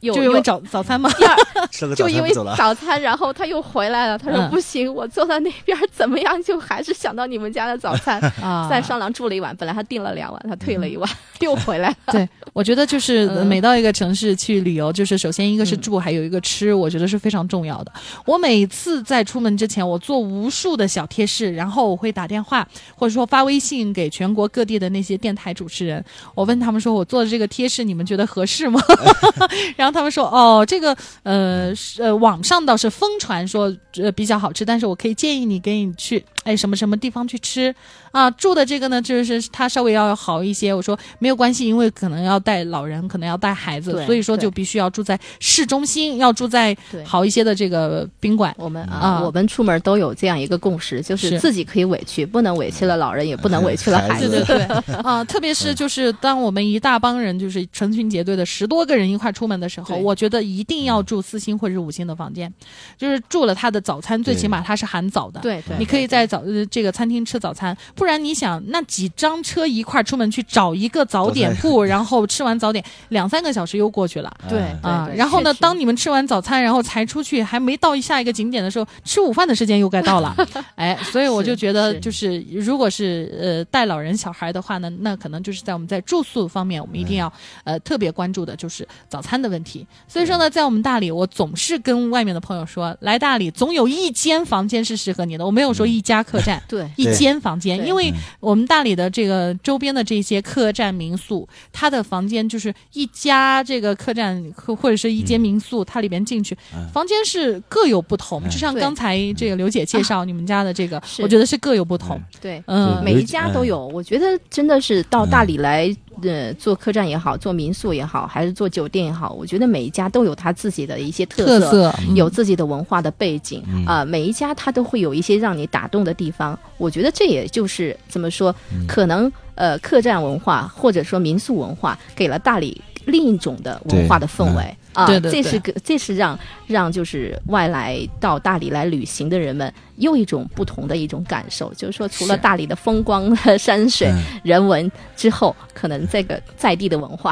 又就因为早早餐嘛。第二 就因为早餐然后他又回来了。他说嗯不行，我坐在那边怎么样，就还是想到你们家的早餐。啊，在双廊住了一晚，本来他订了两晚，他退了一晚，又回来了。对，我觉得就是嗯每到一个城市去旅游，就是首先一个是嗯住，还有一个吃，我觉得是非常重要的。我每次在出门之前，我做无数的小贴士，然后我会打电话或者说发微信给全国各地的那些电台主持人，我问他们说我做的这个贴士你们觉得合适吗？然后他们说哦，这个呃是呃网上倒是疯传说呃比较好吃，但是我可以建议你给你去哎什么什么地方去吃啊。住的这个呢，就是他稍微要好一些。我说没有关系，因为可能要带老人，可能要带孩子，所以说就必须要住在市中心，要住在好一些的这个宾馆。我们啊啊，我们出门都有这样一个共识，就是是自己可以委屈，不能委屈了老人，也不能 委屈了孩孩子对。对对，啊，特别是就是当我们一大帮人，就是成群结队的十多个人一块出门的时候，我觉得一定要住四星或者是五星的房间，就是住了他的早餐，最起码他是含早的。对对，你可以在早呃这个餐厅吃早餐，不然你想那几张车一块儿出门去找一个早点铺，然后吃完早点两三个小时又过去了。对哎啊，对然后呢当你们吃完早餐，然后才出去，还没到下一个景点的时候，吃午饭的时间又该到了，哎，所以我就觉得，是就是如果是呃带老人小孩的话呢，那可能就是在我们在住宿方面，我们一定要呃特别关注的就是早餐的问题。所以说呢，在我们大理，我总是跟外面的朋友说，来大理总有一间房间是适合你的，我没有说一家客栈。对。一间房间，因为嗯。我们大理的这个周边的这些客栈民宿，它的房间就是一家这个客栈或或者是一间民宿，它里边进去嗯。房间是各有不同。嗯。就像刚才这个刘姐介绍你们家的这个，我觉得是各有不同。对，嗯。对每一家都有。我觉得真的是到大理来，呃，做客栈也好，做民宿也好，还是做酒店也好，我觉得每一家都有它自己的一些特特色嗯。有自己的文化的背景嗯。啊、每一家它都会有一些让你打动的地方。我觉得这也就是怎么说，嗯。可能呃，客栈文化或者说民宿文化给了大理另一种的文化的氛围啊，对对对这是个这是让让就是外来到大理来旅行的人们又一种不同的一种感受，就是说除了大理的风光、山水、嗯。人文之后，可能这个在地的文化，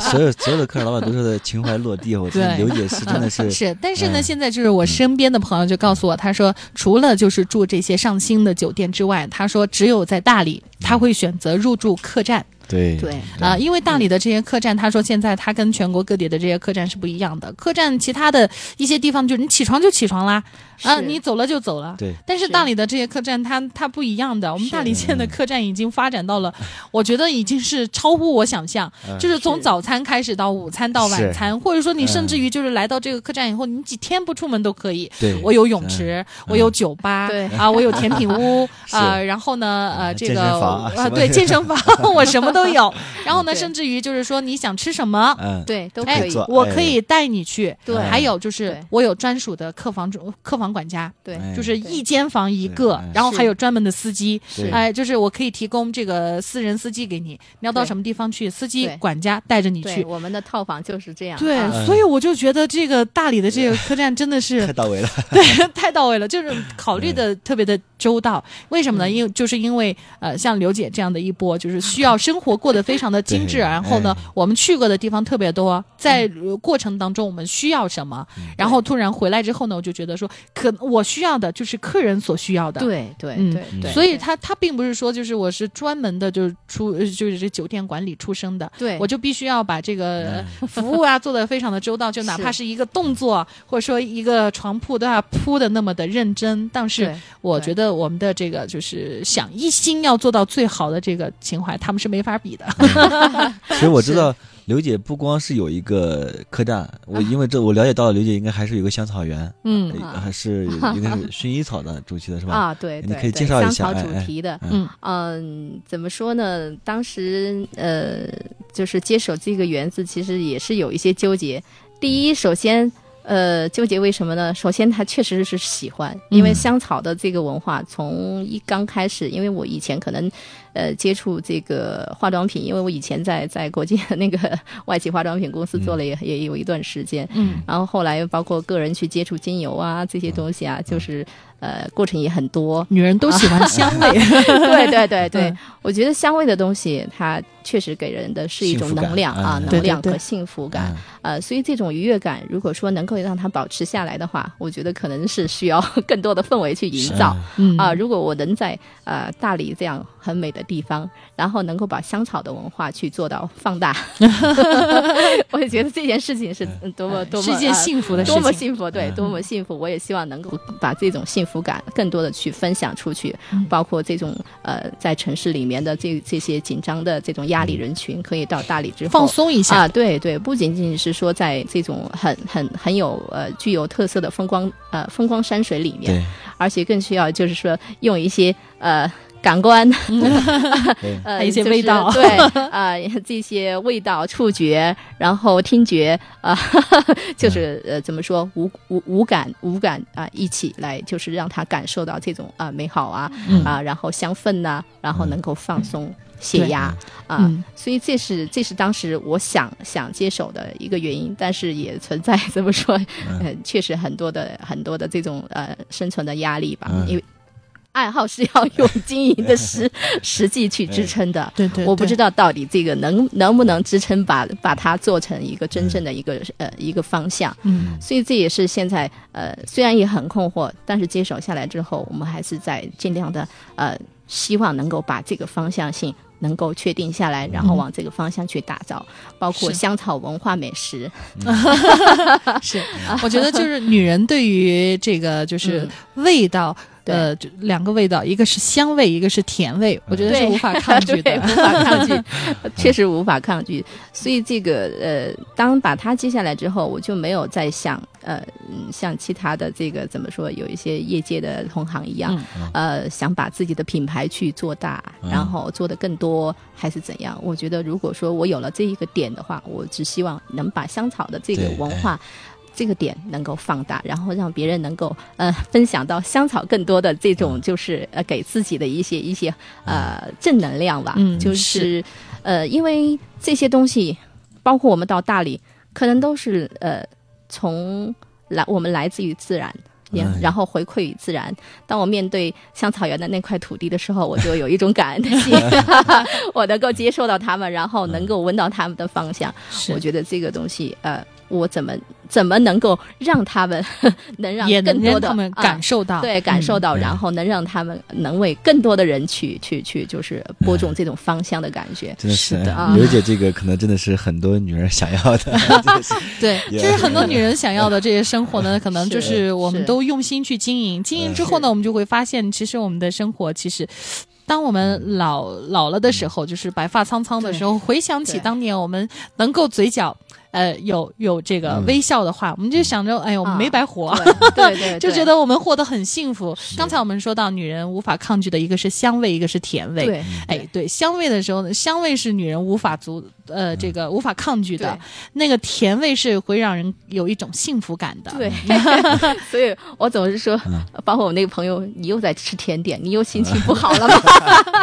所有 所有的客人老板都是情怀落地，我觉得对刘姐是真的 是是，但是呢，嗯。现在就是我身边的朋友就告诉我，他说除了就是住这些上星的酒店之外，他说只有在大理他会选择入住客栈。对对啊、因为大理的这些客栈，他说现在他跟全国各地的这些客栈是不一样的。客栈其他的一些地方，就是你起床就起床啦，啊，是你走了就走了。对但是是大理的这些客栈它，它不一样的。我们大理县的客栈已经发展到了，我觉得已经是超乎我想象。嗯就是从早餐开始到午餐到晚餐，或者说你甚嗯至于就是来到这个客栈以后，你几天不出门都可以。对，我有泳池，我有酒吧，对啊，我有甜品屋 是啊，然后呢，呃，这个啊对，健身房 我什么都有。然后呢，甚至于就是说你想吃什么，嗯，对，都哎可以。做，我可以带你去。对。还有就是我有专属的客房主客房管家，对。哎。就是一间房一个，然后还有专门的司机，对哎，就是我可以提供这个私人司机给你，你要到什么地方去，司机管家带着你，去。我们的套房就是这样，对所以我就觉得这个大理的这个客栈真的是 太到位了，对，太到位了，就是考虑的特别的周到。为什么呢？嗯。因为就是因为呃，像刘姐这样的一波，就是需要生活过得非常的精致，然后呢哎，我们去过的地方特别多，在呃过程当中我们需要什么，然后突然回来之后呢，我就觉得说，可我需要的就是客人所需要的。对对嗯对对，所以他他并不是说就是我是专门的就是出呃就是这酒店管理出身的，对我就必须要把这个呃服务啊做得非常的周到，就哪怕是一个动作或者说一个床铺都要铺的那么的认真。但是我觉得我们的这个就是想一心要做到最好的这个情怀，他们是没法比的。其实我知道刘姐不光是有一个客栈，我因为这我了解到了，刘姐应该还是有个香草园，嗯呃还是应该是 薰衣草的主题的是吧？啊，对对，你可以介绍一下香草哎哎主题的，嗯嗯，怎么说呢？当时呃，就是接手这个园子，其实也是有一些纠结。第一，首先。呃，纠结为什么呢？首先，他确实是喜欢，因为嗯香草的这个文化，从一刚开始，因为我以前可能，呃，接触这个化妆品，因为我以前在在国际的那个外企化妆品公司做了也、也有一段时间，嗯。然后后来包括个人去接触精油啊这些东西啊，就是呃过程也很多，女人都喜欢香味，对对对对，嗯。我觉得香味的东西，它确实给人的是一种能量啊，嗯。能量和幸福感。嗯。呃，所以这种愉悦感，如果说能够让它保持下来的话，我觉得可能是需要 更多的氛围去营造。嗯。啊、如果我能在呃大理这样很美的地方，然后能够把香草的文化去做到放大，我也觉得这件事情是嗯多么多么是一件呃幸福的事情多么。幸福，对，嗯多么幸福！我也希望能够把这种幸福感更多的去分享出去，嗯包括这种呃，在城市里面的这这些紧张的这种压力人群，可以到大理之后放松一下，啊，对对，不仅仅是说在这种很很很有呃具有特色的风光呃风光山水里面，而且更需要就是说用一些呃。感官，对，呃，一些味道。对，啊，这些味道、触觉，然后听觉，啊、就是呃，怎么说，五五五感五感啊、一起来，就是让他感受到这种啊、美好啊嗯。啊、然后香氛呐、然后能够放松。血压啊，嗯。所以这是这是当时我想想接手的一个原因，但是也存在怎么说，呃，确实很多的很多的这种呃生存的压力吧，嗯。因为爱好是要用经营的实 实际去支撑的。对对，我不知道，到底这个能能不能支撑把把它做成一个真正的一个呃一个方向，嗯。所以这也是现在呃虽然也很困惑，但是接手下来之后，我们还是在尽量的呃希望能够把这个方向性能够确定下来，然后往这个方向去打造，包括香草文化美食，是，我觉得就是女人对于这个就是味道。对呃，就两个味道，一个是香味，一个是甜味，我觉得是无法抗拒，的 无。法抗拒，确实无法抗拒。所以这个呃，当把它接下来之后，我就没有再想呃，嗯像其他的这个怎么说，有一些业界的同行一样，呃，想把自己的品牌去做大，嗯然后做的更多，还是怎样？我觉得如果说我有了这一个点的话，我只希望能把香草的这个文化。这个点能够放大，然后让别人能够呃分享到香草更多的这种就是呃给自己的一些一些呃正能量吧。嗯就是呃因为这些东西，包括我们到大理，可能都是呃从来我们来自于自然。然后回馈于自然。当我面对香草园的那块土地的时候，我就有一种感恩的心，我能够接受到他们，然后能够闻到他们的芳香。是我觉得这个东西，呃，我怎么怎么能够让他们 能让更多的让他们啊感受到，对，感受嗯到，对然后能让他们能为更多的人去去去，就是播种这种芳香的感觉。真的是是的哎刘姐这个可能真的是很多女人想要的，对，就是很多女人想要的这些生活呢，可能就是是。我们都用心去经营。经营之后呢，我们就会发现，其实我们的生活其实。当我们老老了的时候，就是白发苍苍的时候，回想起当年我们能够嘴角，呃，有有这个嗯微笑的话，我们就想着，哎呦，我们啊没白活。对对对，就觉得我们活得很幸福。刚才我们说到，女人无法抗拒的一个是香味，一个是甜味。对，哎，对，香味的时候呢，香味是女人无法足呃这个无法抗拒的，那个甜味是会让人有一种幸福感的。对，所以我总是说，嗯。包括我那个朋友，你又在吃甜点，你又心情不好了吗？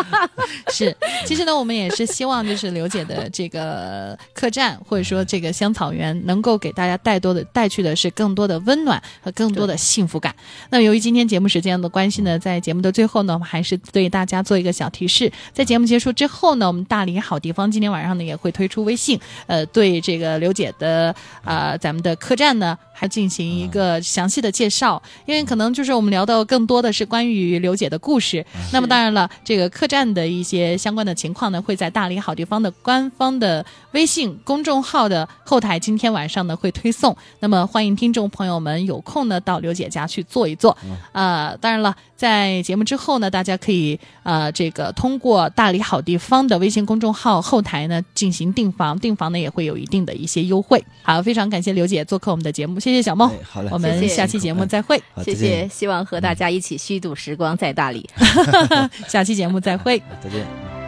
是，其实呢，我们也是希望就是刘姐的这个客栈或者说这个香草园，能够给大家带多的带去的是更多的温暖和更多的幸福感。那由于今天节目时间的关系呢，在节目的最后呢，我们还是对大家做一个小提示，在节目结束之后呢，我们大理好地方今天晚上呢也会推出微信，呃，对这个刘姐的啊咱们的客栈呢，还进行一个详细的介绍，因为可能就是我们聊到更多的是关于刘姐的故事。那么当然了，这个客栈的一些相关的情况呢，会在大理好地方的官方的微信公众号的后台，今天晚上呢会推送。那么欢迎听众朋友们有空呢到刘姐家去坐一坐。呃，当然了，在节目之后呢，大家可以呃这个通过大理好地方的微信公众号后台呢进行订房，订房呢也会有一定的一些优惠。好，非常感谢刘姐做客我们的节目，谢谢小梦。哎好嘞我们下期节目再会，谢谢，希望和大家一起虚度时光在大理。下期节目再会。再见。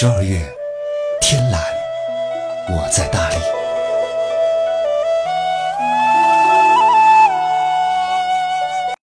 十二月，天蓝，我在大理。